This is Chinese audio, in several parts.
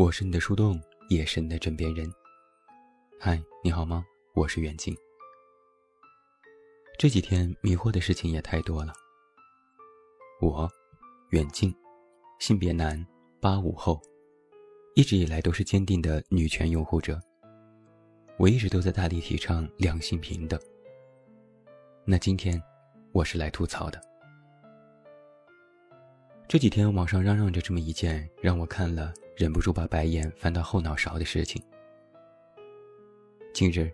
我是你的树洞，也是你的枕边人。嗨，你好吗？我是远近。这几天迷惑的事情也太多了。我，远近，性别男，八五后，一直以来都是坚定的女权拥护者。我一直都在大力提倡两性平等。那今天，我是来吐槽的。这几天网上嚷嚷着这么一件让我看了忍不住把白眼翻到后脑勺的事情。近日，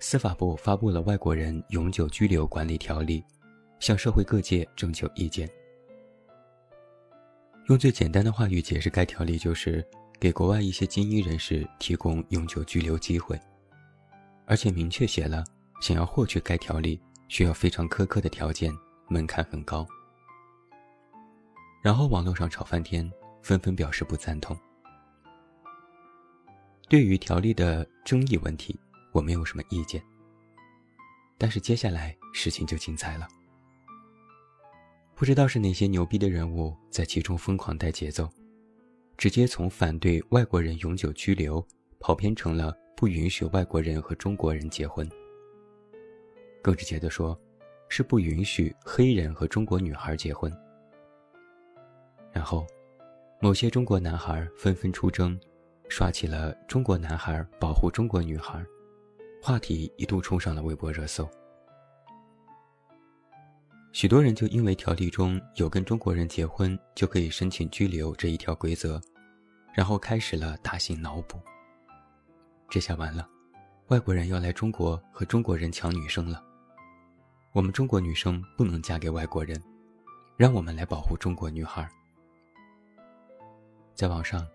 司法部发布了《外国人永久居留管理条例》，向社会各界征求意见。用最简单的话语解释该条例，就是给国外一些精英人士提供永久居留机会，而且明确写了，想要获取该条例需要非常苛刻的条件，门槛很高。然后网络上吵翻天，纷纷表示不赞同。对于条例的争议问题，我没有什么意见。但是接下来事情就精彩了。不知道是哪些牛逼的人物在其中疯狂带节奏，直接从反对外国人永久居留，跑偏成了不允许外国人和中国人结婚。更直接的说，是不允许黑人和中国女孩结婚。然后，某些中国男孩纷纷出征，刷起了“中国男孩保护中国女孩”，话题一度冲上了微博热搜。许多人就因为条例中有跟中国人结婚就可以申请居留这一条规则，然后开始了大型脑补。这下完了，外国人要来中国和中国人抢女生了。我们中国女生不能嫁给外国人，让我们来保护中国女孩。在网上，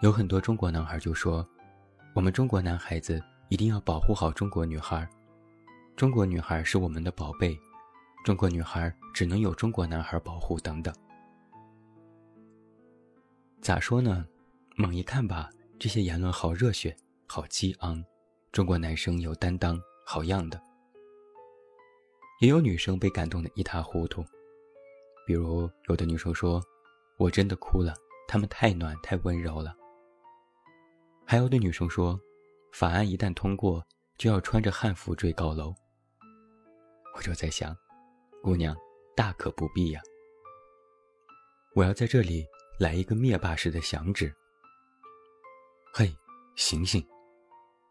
有很多中国男孩就说：“我们中国男孩子一定要保护好中国女孩，中国女孩是我们的宝贝，中国女孩只能有中国男孩保护。”等等。咋说呢？猛一看吧，这些言论好热血，好激昂，中国男生有担当，好样的。也有女生被感动的一塌糊涂，比如有的女生说：“我真的哭了。”他们太暖太温柔了。还有的女生说，法案一旦通过，就要穿着汉服追高楼。我就在想，姑娘，大可不必呀。我要在这里来一个灭霸式的响指。嘿，醒醒！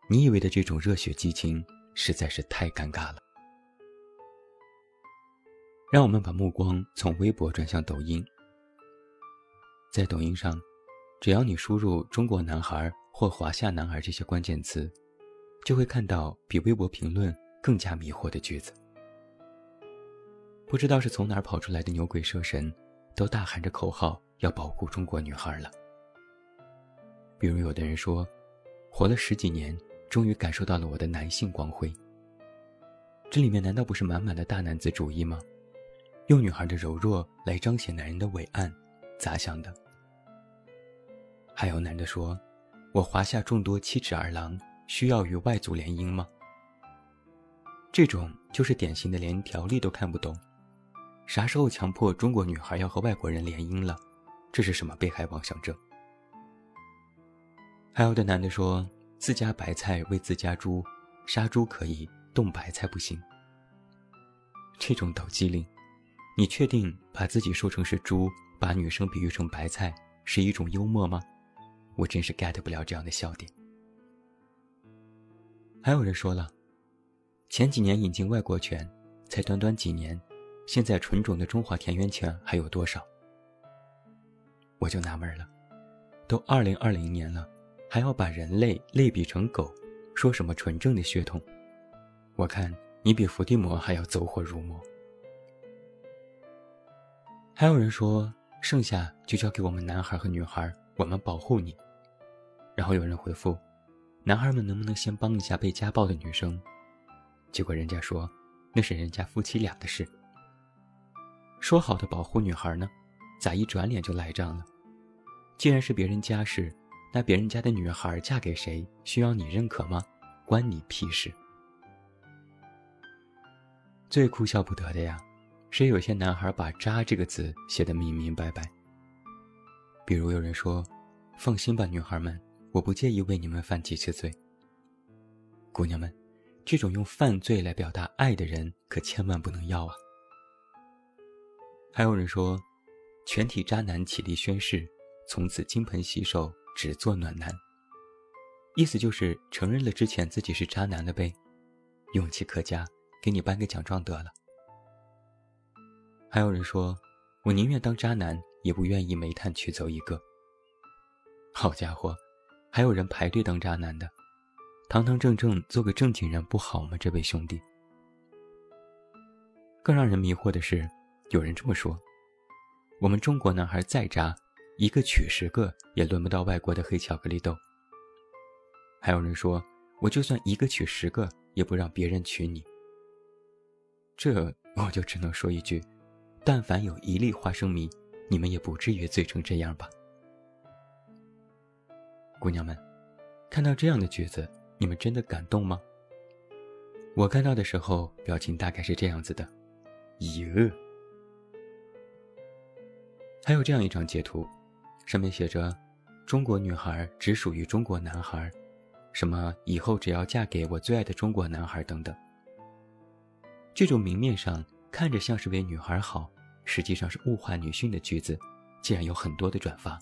你以为的这种热血激情，实在是太尴尬了。让我们把目光从微博转向抖音。在抖音上，只要你输入“中国男孩”或“华夏男孩”这些关键词，就会看到比微博评论更加迷惑的句子。不知道是从哪儿跑出来的牛鬼蛇神，都大喊着口号要保护中国女孩了。比如有的人说：“活了十几年，终于感受到了我的男性光辉。”这里面难道不是满满的大男子主义吗？用女孩的柔弱来彰显男人的伟岸，咋想的？还有男的说：“我华夏众多七尺儿郎，需要与外族联姻吗？”这种就是典型的连条例都看不懂，啥时候强迫中国女孩要和外国人联姻了？这是什么被害妄想症？还有的男的说：“自家白菜喂自家猪，杀猪可以，冻白菜不行。”这种抖机灵，你确定把自己说成是猪，把女生比喻成白菜，是一种幽默吗？我真是 get 不了这样的笑点。还有人说了，前几年引进外国犬，才短短几年，现在纯种的中华田园犬还有多少？我就纳闷了，都二零二零年了，还要把人类类比成狗，说什么纯正的血统？我看你比伏地魔还要走火入魔。还有人说，剩下就交给我们男孩和女孩，我们保护你。然后有人回复：“男孩们能不能先帮一下被家暴的女生？”结果人家说：“那是人家夫妻俩的事。”说好的保护女孩呢？咋一转脸就赖账了？既然是别人家事，那别人家的女孩嫁给谁需要你认可吗？关你屁事！最哭笑不得的呀，是有些男孩把“渣”这个字写得明明白白。比如有人说。放心吧，女孩们，我不介意为你们犯几次罪。姑娘们，这种用犯罪来表达爱的人，可千万不能要啊！还有人说，全体渣男起立宣誓，从此金盆洗手，只做暖男。意思就是承认了之前自己是渣男了呗，勇气可嘉，给你颁个奖状得了。还有人说，我宁愿当渣男，也不愿意煤炭娶走一个。好家伙，还有人排队当渣男的，堂堂正正做个正经人不好吗？这位兄弟。更让人迷惑的是，有人这么说：我们中国男孩再渣，一个娶十个也轮不到外国的黑巧克力豆。还有人说，我就算一个娶十个，也不让别人娶你。这我就只能说一句：但凡有一粒花生米，你们也不至于醉成这样吧。姑娘们，看到这样的句子，你们真的感动吗？我看到的时候，表情大概是这样子的：哟。还有这样一张截图，上面写着：“中国女孩只属于中国男孩。”什么以后只要嫁给我最爱的中国男孩等等，这种明面上看着像是为女孩好，实际上是物化女性的句子，竟然有很多的转发。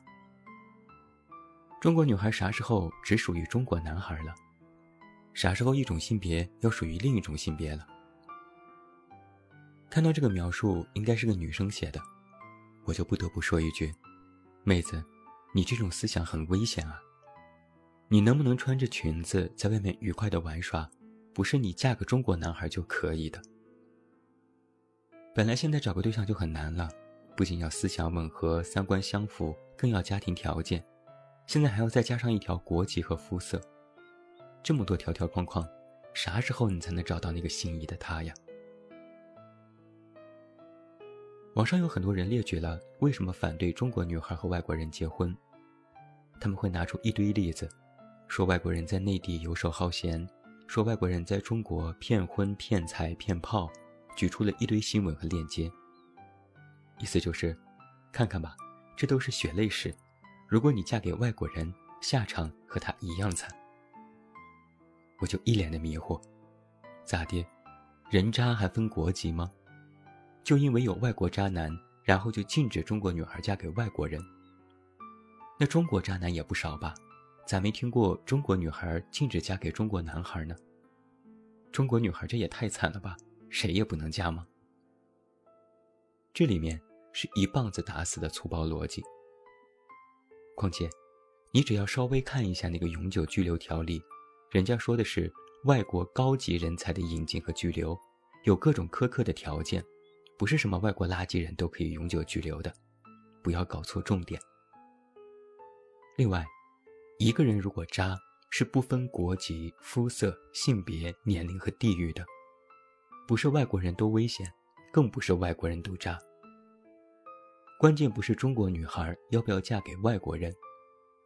中国女孩啥时候只属于中国男孩了？啥时候一种性别要属于另一种性别了？看到这个描述，应该是个女生写的，我就不得不说一句：妹子，你这种思想很危险啊！你能不能穿着裙子在外面愉快的玩耍，不是你嫁个中国男孩就可以的。本来现在找个对象就很难了，不仅要思想吻合、三观相符，更要家庭条件，现在还要再加上一条国籍和肤色，这么多条条框框，啥时候你才能找到那个心仪的他呀？网上有很多人列举了为什么反对中国女孩和外国人结婚，他们会拿出一堆例子。说外国人在内地游手好闲，说外国人在中国骗婚骗财骗炮，举出了一堆新闻和链接。意思就是，看看吧，这都是血泪史。如果你嫁给外国人，下场和他一样惨。我就一脸的迷惑，咋的？人渣还分国籍吗？就因为有外国渣男，然后就禁止中国女孩嫁给外国人？那中国渣男也不少吧？咋没听过中国女孩禁止嫁给中国男孩呢？中国女孩这也太惨了吧，谁也不能嫁吗？这里面是一棒子打死的粗暴逻辑。况且，你只要稍微看一下那个永久居留条例，人家说的是外国高级人才的引进和居留，有各种苛刻的条件，不是什么外国垃圾人都可以永久居留的，不要搞错重点。另外。一个人如果渣，是不分国籍、肤色、性别、年龄和地域的，不是外国人都危险，更不是外国人都渣。关键不是中国女孩要不要嫁给外国人，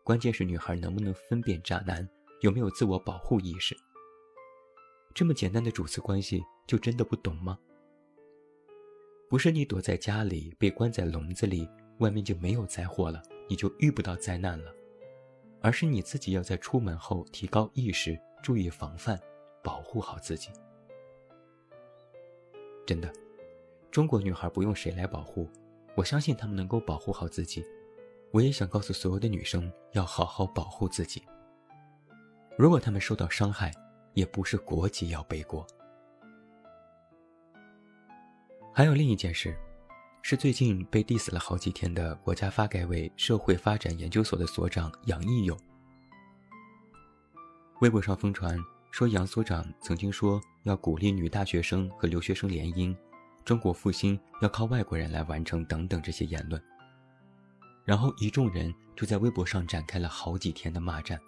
关键是女孩能不能分辨渣男，有没有自我保护意识。这么简单的主次关系，就真的不懂吗？不是你躲在家里被关在笼子里，外面就没有灾祸了，你就遇不到灾难了。而是你自己要在出门后提高意识，注意防范，保护好自己。真的，中国女孩不用谁来保护，我相信她们能够保护好自己。我也想告诉所有的女生，要好好保护自己。如果她们受到伤害，也不是国籍要背锅。还有另一件事。是最近被 diss 了好几天的国家发改委社会发展研究所的所长杨义勇。微博上疯传说杨所长曾经说要鼓励女大学生和留学生联姻，中国复兴要靠外国人来完成等等这些言论。然后一众人就在微博上展开了好几天的骂战，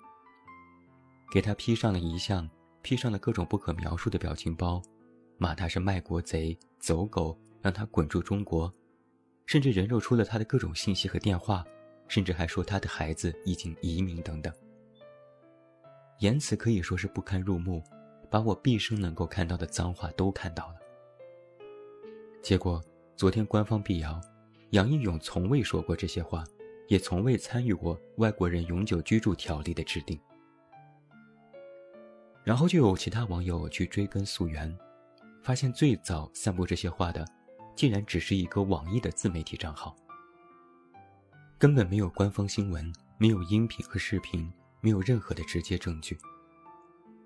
给他披上了遗像披上了各种不可描述的表情包，骂他是卖国贼、走狗，让他滚出中国。甚至人肉出了他的各种信息和电话，甚至还说他的孩子已经移民等等，言辞可以说是不堪入目，把我毕生能够看到的脏话都看到了。结果昨天官方辟谣，杨义勇从未说过这些话，也从未参与过外国人永久居住条例的制定。然后就有其他网友去追根溯源，发现最早散布这些话的，竟然只是一个网易的自媒体账号，根本没有官方新闻，没有音频和视频，没有任何的直接证据，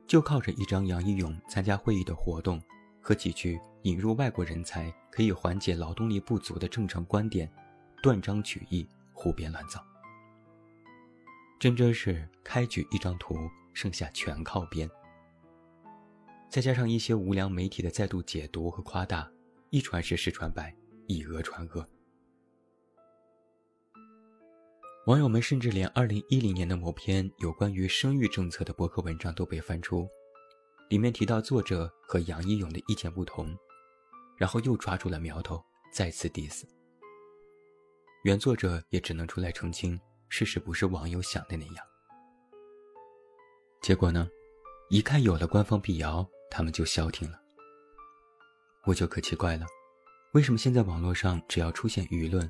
就靠着一张杨一勇参加会议的活动和几句引入外国人才可以缓解劳动力不足的正常观点，断章取义。胡编乱造，真真是开局一张图，剩下全靠编。再加上一些无良媒体的再度解读和夸大，一传十，十传百，以讹传讹。网友们甚至连2010年的某篇有关于生育政策的博客文章都被翻出，里面提到作者和杨一勇的意见不同，然后又抓住了苗头，再次 diss。原作者也只能出来澄清，事实不是网友想的那样。结果呢，一看有了官方辟谣，他们就消停了。我就可奇怪了，为什么现在网络上只要出现舆论，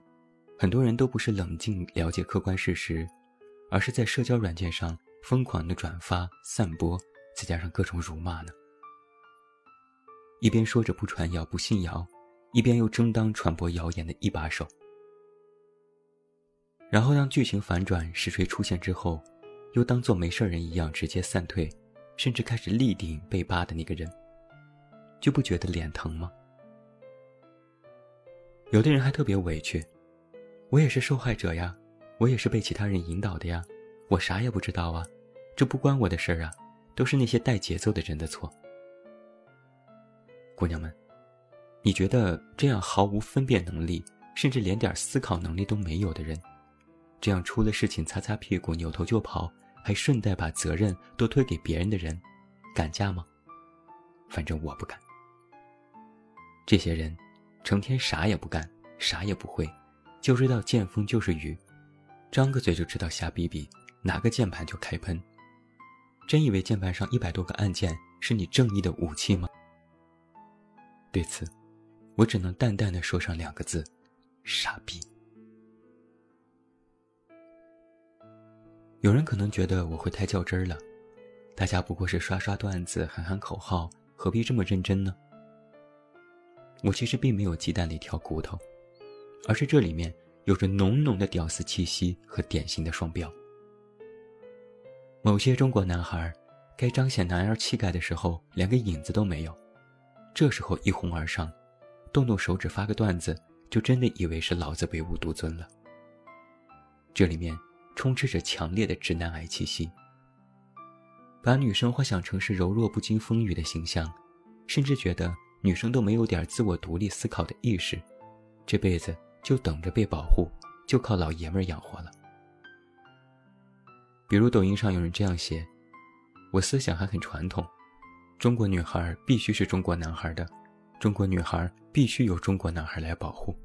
很多人都不是冷静了解客观事实，而是在社交软件上疯狂的转发、散播，再加上各种辱骂呢？一边说着不传谣、不信谣，一边又争当传播谣言的一把手。然后当剧情反转、实锤出现之后，又当做没事人一样直接散退，甚至开始力顶被扒的那个人，就不觉得脸疼吗？有的人还特别委屈，我也是受害者呀，我也是被其他人引导的呀，我啥也不知道啊，这不关我的事儿啊，都是那些带节奏的人的错。姑娘们，你觉得这样毫无分辨能力，甚至连点思考能力都没有的人？这样出了事情擦擦屁股扭头就跑，还顺带把责任都推给别人的人，敢嫁吗？反正我不敢。这些人，成天啥也不干，啥也不会，就知道见风就是雨，张个嘴就知道瞎逼逼，拿个键盘就开喷。真以为键盘上一百多个按键是你正义的武器吗？对此，我只能淡淡的说上两个字：傻逼。有人可能觉得我会太较真儿了，大家不过是刷刷段子、喊喊口号，何必这么认真呢？我其实并没有鸡蛋里挑骨头，而是这里面有着浓浓的屌丝气息和典型的双标。某些中国男孩，该彰显男儿气概的时候，连个影子都没有，这时候一哄而上，动动手指发个段子，就真的以为是老子唯吾独尊了。这里面。充斥着强烈的直男癌气息，把女生幻想成是柔弱不经风雨的形象，甚至觉得女生都没有点自我独立思考的意识，这辈子就等着被保护，就靠老爷们儿养活了。比如抖音上有人这样写：“我思想还很传统，中国女孩必须是中国男孩的，中国女孩必须由中国男孩来保护。”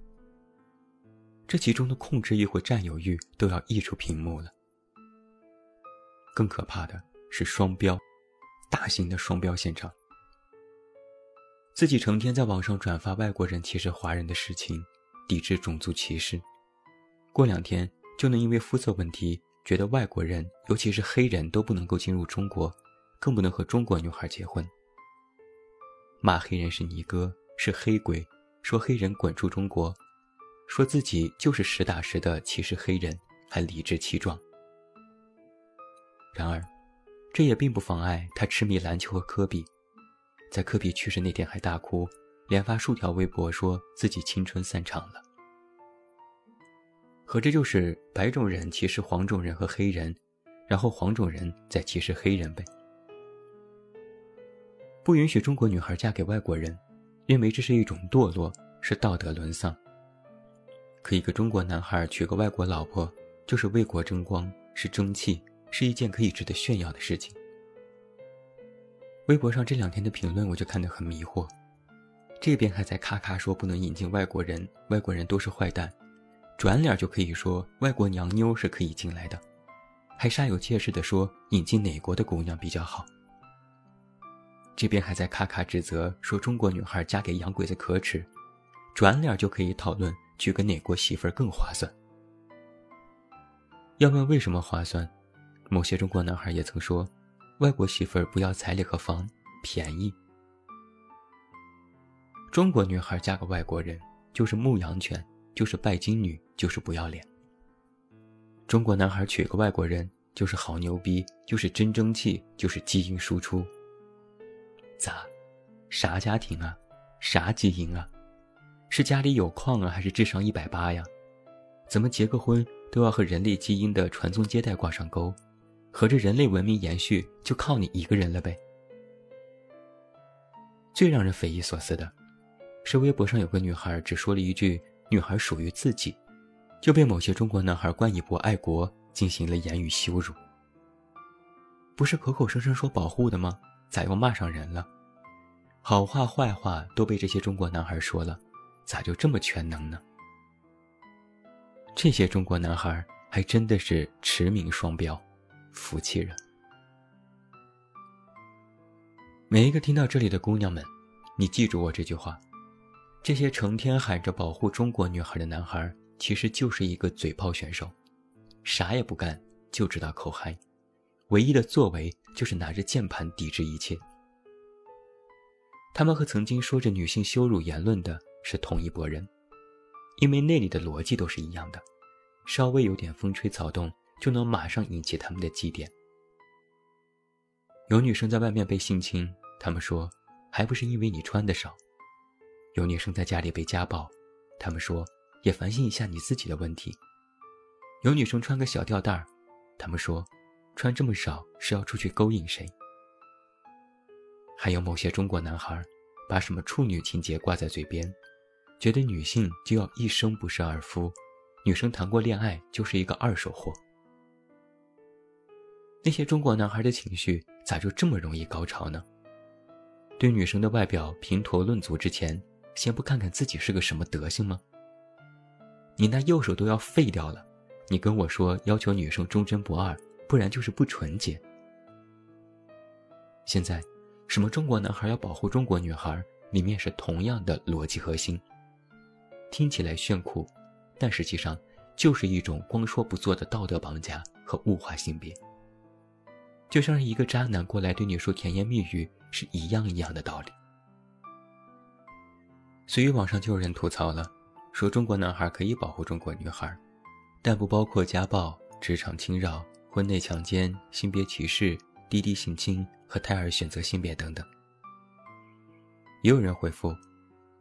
这其中的控制欲或占有欲都要溢出屏幕了。更可怕的是双标，大型的双标现场。自己成天在网上转发外国人歧视华人的事情，抵制种族歧视，过两天就能因为肤色问题，觉得外国人，尤其是黑人都不能够进入中国，更不能和中国女孩结婚。骂黑人是尼哥，是黑鬼，说黑人滚出中国。说自己就是实打实的歧视黑人，还理直气壮。然而，这也并不妨碍他痴迷篮球和科比，在科比去世那天还大哭，连发数条微博说自己青春散场了。合着就是白种人歧视黄种人和黑人，然后黄种人再歧视黑人呗。不允许中国女孩嫁给外国人，认为这是一种堕落，是道德沦丧。可一个中国男孩娶个外国老婆，就是为国争光，是争气，是一件可以值得炫耀的事情。微博上这两天的评论，我就看得很迷惑。这边还在咔咔说不能引进外国人，外国人都是坏蛋，转脸就可以说外国娘妞是可以进来的，还煞有介事的说引进哪国的姑娘比较好。这边还在咔咔指责说中国女孩嫁给洋鬼子可耻，转脸就可以讨论。娶个哪国媳妇儿更划算？要问为什么划算，某些中国男孩也曾说：“外国媳妇儿不要彩礼和房，便宜。”中国女孩嫁个外国人就是牧羊犬，就是拜金女，就是不要脸。中国男孩娶个外国人就是好牛逼，就是真争气，就是基因输出。咋？啥家庭啊？啥基因啊？是家里有矿啊，还是智商一百八呀？怎么结个婚都要和人类基因的传宗接代挂上钩？合着人类文明延续就靠你一个人了呗？最让人匪夷所思的，是微博上有个女孩只说了一句“女孩属于自己”，就被某些中国男孩冠以不爱国，进行了言语羞辱。不是口口声声说保护的吗？咋又骂上人了？好话坏话都被这些中国男孩说了，咋就这么全能呢？这些中国男孩还真的是驰名双标，服气人。每一个听到这里的姑娘们，你记住我这句话：这些成天喊着保护中国女孩的男孩，其实就是一个嘴炮选手，啥也不干就知道口嗨，唯一的作为就是拿着键盘抵制一切。他们和曾经说着女性羞辱言论的是同一拨人，因为那里的逻辑都是一样的，稍微有点风吹草动就能马上引起他们的祭奠。有女生在外面被性侵，他们说还不是因为你穿的少；有女生在家里被家暴，他们说也反省一下你自己的问题；有女生穿个小吊带儿，他们说穿这么少是要出去勾引谁？还有某些中国男孩，把什么处女情节挂在嘴边，觉得女性就要一生不侍儿夫，女生谈过恋爱就是一个二手货。那些中国男孩的情绪咋就这么容易高潮呢？对女生的外表评头论足之前，先不看看自己是个什么德行吗？你那右手都要废掉了，你跟我说要求女生忠贞不二，不然就是不纯洁。现在。什么中国男孩要保护中国女孩，里面是同样的逻辑核心。听起来炫酷，但实际上就是一种光说不做的道德绑架和物化性别。就像是一个渣男过来对你说甜言蜜语是一样一样的道理。所以网上就有人吐槽了，说中国男孩可以保护中国女孩，但不包括家暴、职场侵扰、婚内强奸、性别歧视、滴滴性侵。和胎儿选择性别等等，也有人回复：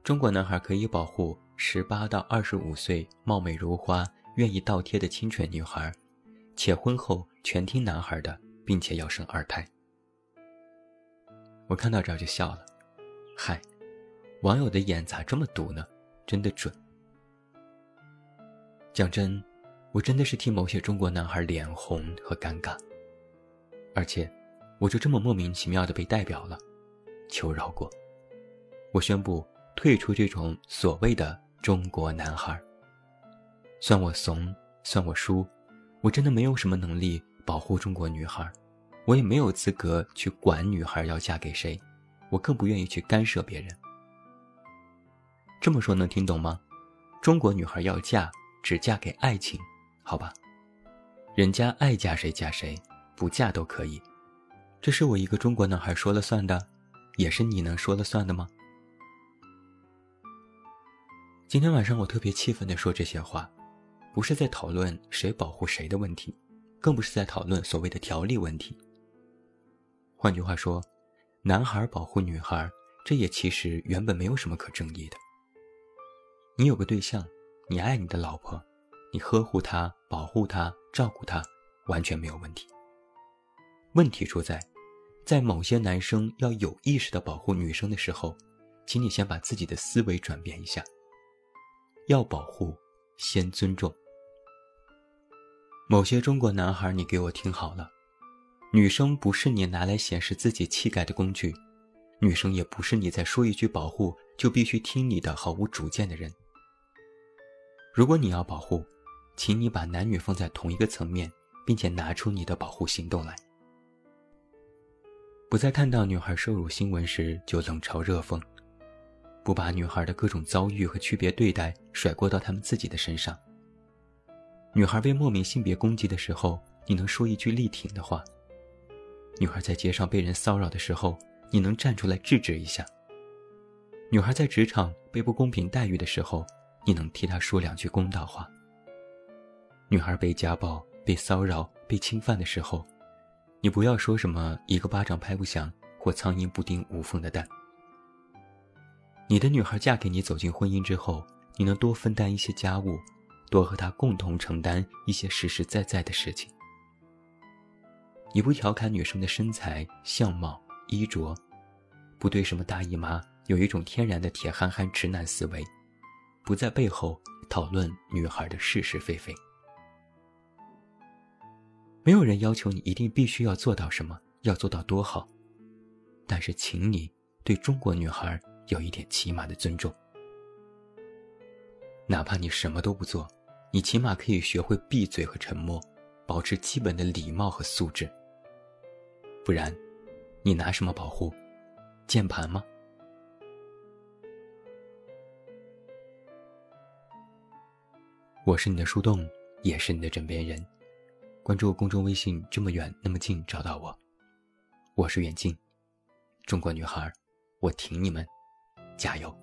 中国男孩可以保护十八到二十五岁貌美如花、愿意倒贴的清纯女孩，且婚后全听男孩的，并且要生二胎。我看到这儿就笑了，嗨，网友的眼咋这么毒呢？真的准。讲真，我真的是替某些中国男孩脸红和尴尬，而且。我就这么莫名其妙的被代表了，求饶过。我宣布退出这种所谓的中国男孩。算我怂，算我输，我真的没有什么能力保护中国女孩，我也没有资格去管女孩要嫁给谁，我更不愿意去干涉别人。这么说能听懂吗？中国女孩要嫁，只嫁给爱情，好吧？人家爱嫁谁嫁谁，不嫁都可以。这是我一个中国男孩说了算的，也是你能说了算的吗？今天晚上我特别气愤的说这些话，不是在讨论谁保护谁的问题，更不是在讨论所谓的条例问题。换句话说，男孩保护女孩，这也其实原本没有什么可争议的。你有个对象，你爱你的老婆，你呵护她、保护她、照顾她，完全没有问题。问题出在。在某些男生要有意识的保护女生的时候，请你先把自己的思维转变一下。要保护，先尊重。某些中国男孩，你给我听好了，女生不是你拿来显示自己气概的工具，女生也不是你在说一句保护就必须听你的毫无主见的人。如果你要保护，请你把男女放在同一个层面，并且拿出你的保护行动来。不再看到女孩受辱新闻时就冷嘲热讽，不把女孩的各种遭遇和区别对待甩锅到他们自己的身上。女孩被莫名性别攻击的时候，你能说一句力挺的话；女孩在街上被人骚扰的时候，你能站出来制止一下；女孩在职场被不公平待遇的时候，你能替她说两句公道话；女孩被家暴、被骚扰、被侵犯的时候，你不要说什么一个巴掌拍不响或苍蝇不叮无缝的蛋。你的女孩嫁给你，走进婚姻之后，你能多分担一些家务。多和她共同承担一些实实在在的事情。你不调侃女生的身材、相貌、衣着，不对什么大姨妈有一种天然的铁憨憨直男思维，不在背后讨论女孩的是是非非。没有人要求你一定必须要做到什么，要做到多好，但是请你对中国女孩有一点起码的尊重，哪怕你什么都不做。你起码可以学会闭嘴和沉默，保持基本的礼貌和素质。不然，你拿什么保护？键盘吗？我是你的树洞，也是你的枕边人。关注公众微信，这么远那么近，找到我。我是远近，中国女孩，我挺你们，加油！